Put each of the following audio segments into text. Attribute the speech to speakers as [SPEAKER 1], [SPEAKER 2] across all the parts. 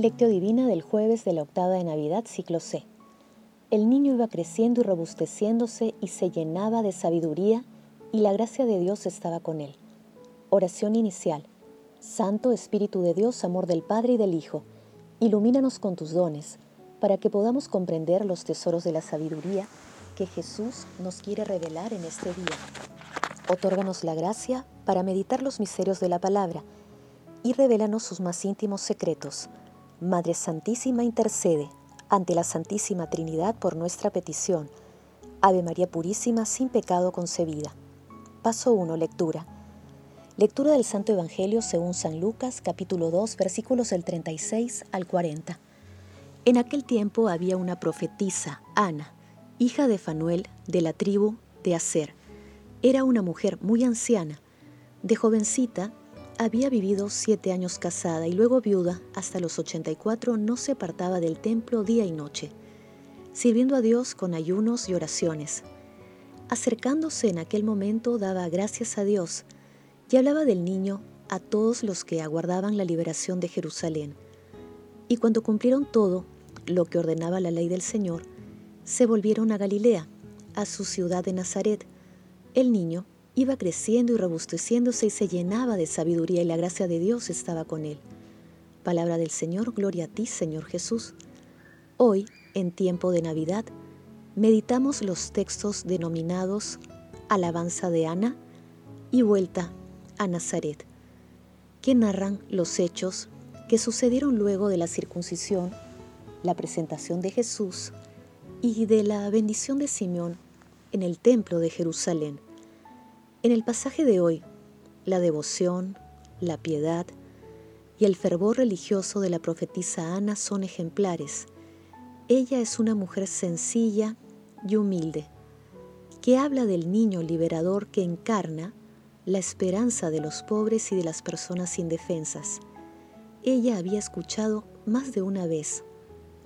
[SPEAKER 1] Lectio Divina del jueves de la octava de Navidad, ciclo C. El niño iba creciendo y robusteciéndose y se llenaba de sabiduría y la gracia de Dios estaba con él. Oración inicial. Santo Espíritu de Dios, amor del Padre y del Hijo, ilumínanos con tus dones para que podamos comprender los tesoros de la sabiduría que Jesús nos quiere revelar en este día. Otórganos la gracia para meditar los misterios de la palabra y revélanos sus más íntimos secretos Madre Santísima intercede ante la Santísima Trinidad por nuestra petición. Ave María Purísima, sin pecado concebida. Paso 1. Lectura. Lectura del Santo Evangelio según San Lucas, capítulo 2, versículos del 36 al 40. En aquel tiempo había una profetisa, Ana, hija de Fanuel, de la tribu de Aser. Era una mujer muy anciana. De jovencita había vivido siete años casada y luego viuda, hasta los 84 no se apartaba del templo día y noche, sirviendo a Dios con ayunos y oraciones. Acercándose en aquel momento daba gracias a Dios y hablaba del niño a todos los que aguardaban la liberación de Jerusalén. Y cuando cumplieron todo lo que ordenaba la ley del Señor, se volvieron a Galilea, a su ciudad de Nazaret. El niño iba creciendo y robusteciéndose y se llenaba de sabiduría y la gracia de Dios estaba con él. Palabra del Señor, gloria a ti, Señor Jesús. Hoy, en tiempo de Navidad, meditamos los textos denominados Alabanza de Ana y Vuelta a Nazaret, que narran los hechos que sucedieron luego de la circuncisión, la presentación de Jesús y de la bendición de Simeón en el templo de Jerusalén. En el pasaje de hoy, la devoción, la piedad y el fervor religioso de la profetisa Ana son ejemplares. Ella es una mujer sencilla y humilde, que habla del niño liberador que encarna la esperanza de los pobres y de las personas indefensas. Ella había escuchado más de una vez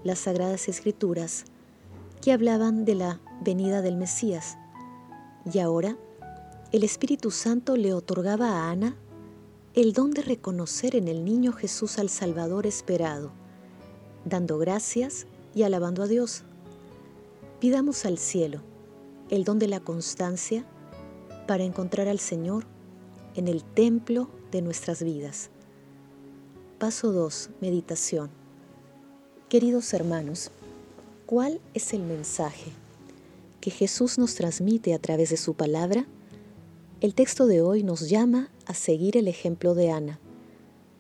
[SPEAKER 1] las sagradas escrituras que hablaban de la venida del Mesías y ahora el Espíritu Santo le otorgaba a Ana el don de reconocer en el niño Jesús al Salvador esperado, dando gracias y alabando a Dios. Pidamos al cielo el don de la constancia para encontrar al Señor en el templo de nuestras vidas. Paso 2. Meditación. Queridos hermanos, ¿cuál es el mensaje que Jesús nos transmite a través de su palabra? El texto de hoy nos llama a seguir el ejemplo de Ana,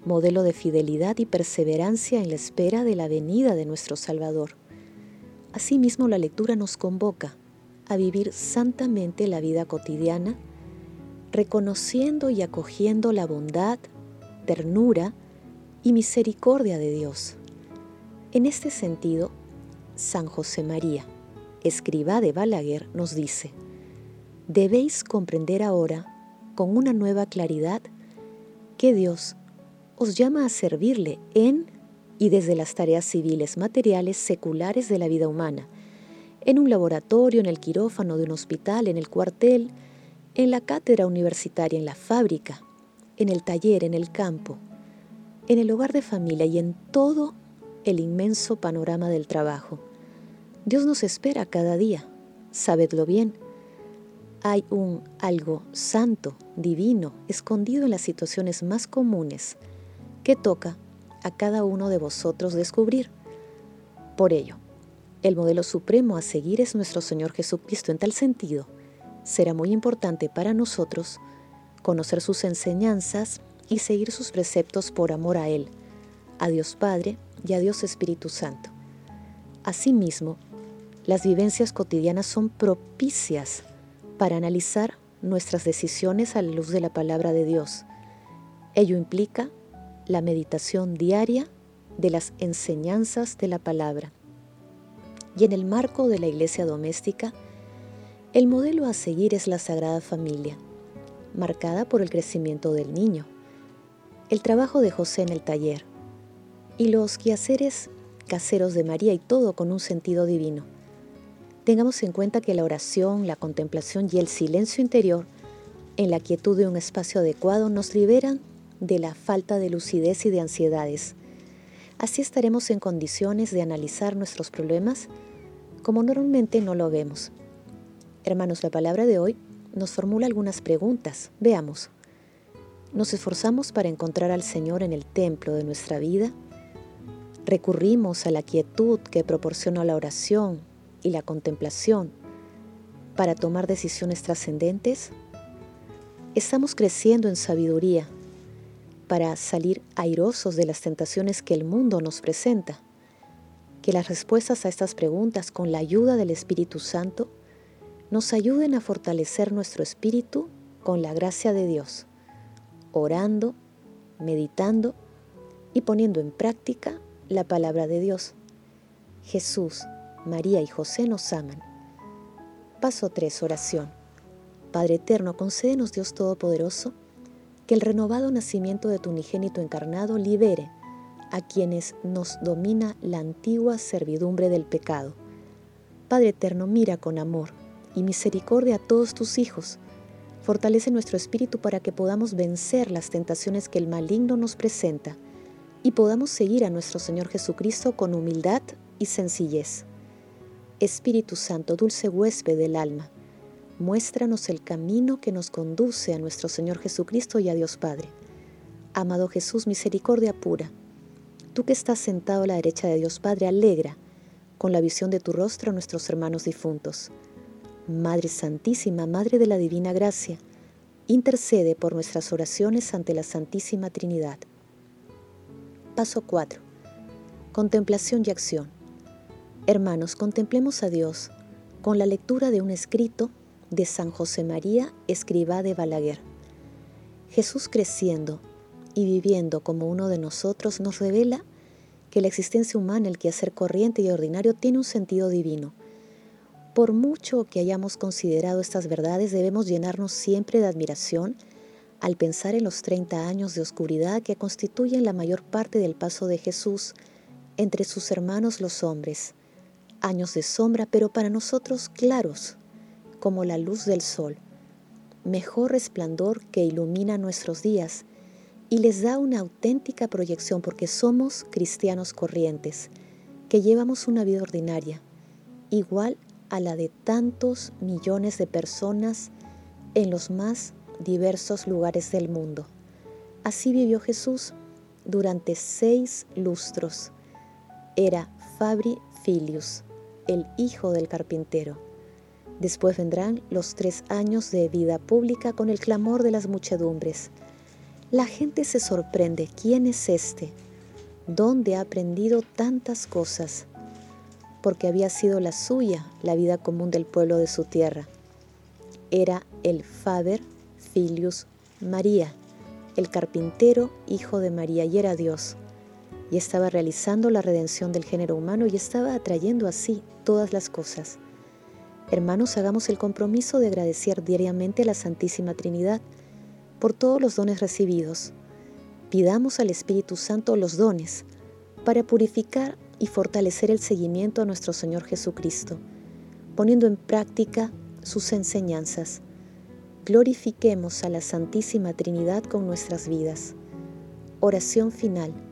[SPEAKER 1] modelo de fidelidad y perseverancia en la espera de la venida de nuestro Salvador. Asimismo, la lectura nos convoca a vivir santamente la vida cotidiana, reconociendo y acogiendo la bondad, ternura y misericordia de Dios. En este sentido, San José María, escriba de Balaguer, nos dice, debéis comprender ahora, con una nueva claridad, que Dios os llama a servirle en y desde las tareas civiles, materiales, seculares de la vida humana, en un laboratorio, en el quirófano de un hospital, en el cuartel, en la cátedra universitaria, en la fábrica, en el taller, en el campo, en el hogar de familia y en todo el inmenso panorama del trabajo. Dios nos espera cada día, sabedlo bien, hay un algo santo, divino, escondido en las situaciones más comunes que toca a cada uno de vosotros descubrir. Por ello, el modelo supremo a seguir es nuestro Señor Jesucristo. En tal sentido, será muy importante para nosotros conocer sus enseñanzas y seguir sus preceptos por amor a Él, a Dios Padre y a Dios Espíritu Santo. Asimismo, las vivencias cotidianas son propicias para analizar nuestras decisiones a la luz de la palabra de Dios. Ello implica la meditación diaria de las enseñanzas de la palabra. Y en el marco de la iglesia doméstica, el modelo a seguir es la Sagrada Familia, marcada por el crecimiento del niño, el trabajo de José en el taller y los quehaceres caseros de María y todo con un sentido divino. Tengamos en cuenta que la oración, la contemplación y el silencio interior en la quietud de un espacio adecuado nos liberan de la falta de lucidez y de ansiedades. Así estaremos en condiciones de analizar nuestros problemas como normalmente no lo vemos. Hermanos, la palabra de hoy nos formula algunas preguntas. Veamos. ¿Nos esforzamos para encontrar al Señor en el templo de nuestra vida? ¿Recurrimos a la quietud que proporciona la oración y la contemplación para tomar decisiones trascendentes? ¿Estamos creciendo en sabiduría para salir airosos de las tentaciones que el mundo nos presenta. Que las respuestas a estas preguntas con la ayuda del Espíritu Santo nos ayuden a fortalecer nuestro espíritu con la gracia de Dios, orando, meditando y poniendo en práctica la palabra de Dios. Jesús, María y José nos aman. Paso 3. Oración. Padre Eterno, concédenos Dios Todopoderoso, que el renovado nacimiento de tu unigénito encarnado libere a quienes nos domina la antigua servidumbre del pecado. Padre eterno, mira con amor y misericordia a todos tus hijos. Fortalece nuestro espíritu para que podamos vencer las tentaciones que el maligno nos presenta y podamos seguir a nuestro Señor Jesucristo con humildad y sencillez. Espíritu Santo, dulce huésped del alma, muéstranos el camino que nos conduce a nuestro Señor Jesucristo y a Dios Padre. Amado Jesús, misericordia pura, tú que estás sentado a la derecha de Dios Padre, alegra con la visión de tu rostro a nuestros hermanos difuntos. Madre Santísima, Madre de la Divina Gracia, intercede por nuestras oraciones ante la Santísima Trinidad. Paso 4. Contemplación y acción. Hermanos, contemplemos a Dios con la lectura de un escrito de San José María, escriba de Balaguer. Jesús creciendo y viviendo como uno de nosotros nos revela que la existencia humana, el quehacer corriente y ordinario, tiene un sentido divino. Por mucho que hayamos considerado estas verdades, debemos llenarnos siempre de admiración al pensar en los 30 años de oscuridad que constituyen la mayor parte del paso de Jesús entre sus hermanos los hombres. Años de sombra, pero para nosotros claros, como la luz del sol, mejor resplandor que ilumina nuestros días y les da una auténtica proyección porque somos cristianos corrientes, que llevamos una vida ordinaria, igual a la de tantos millones de personas en los más diversos lugares del mundo. Así vivió Jesús durante seis lustros. Era Fabri Filius, el hijo del carpintero Después vendrán los tres años de vida pública con el clamor de las muchedumbres. La gente se sorprende, ¿quién es este? ¿Dónde ha aprendido tantas cosas? Porque había sido la suya la vida común del pueblo de su tierra. Era el Faber Filius María, el carpintero hijo de María y era Dios. Y estaba realizando la redención del género humano y estaba atrayendo así todas las cosas. Hermanos, hagamos el compromiso de agradecer diariamente a la Santísima Trinidad por todos los dones recibidos. Pidamos al Espíritu Santo los dones para purificar y fortalecer el seguimiento a nuestro Señor Jesucristo, poniendo en práctica sus enseñanzas. Glorifiquemos a la Santísima Trinidad con nuestras vidas. Oración final.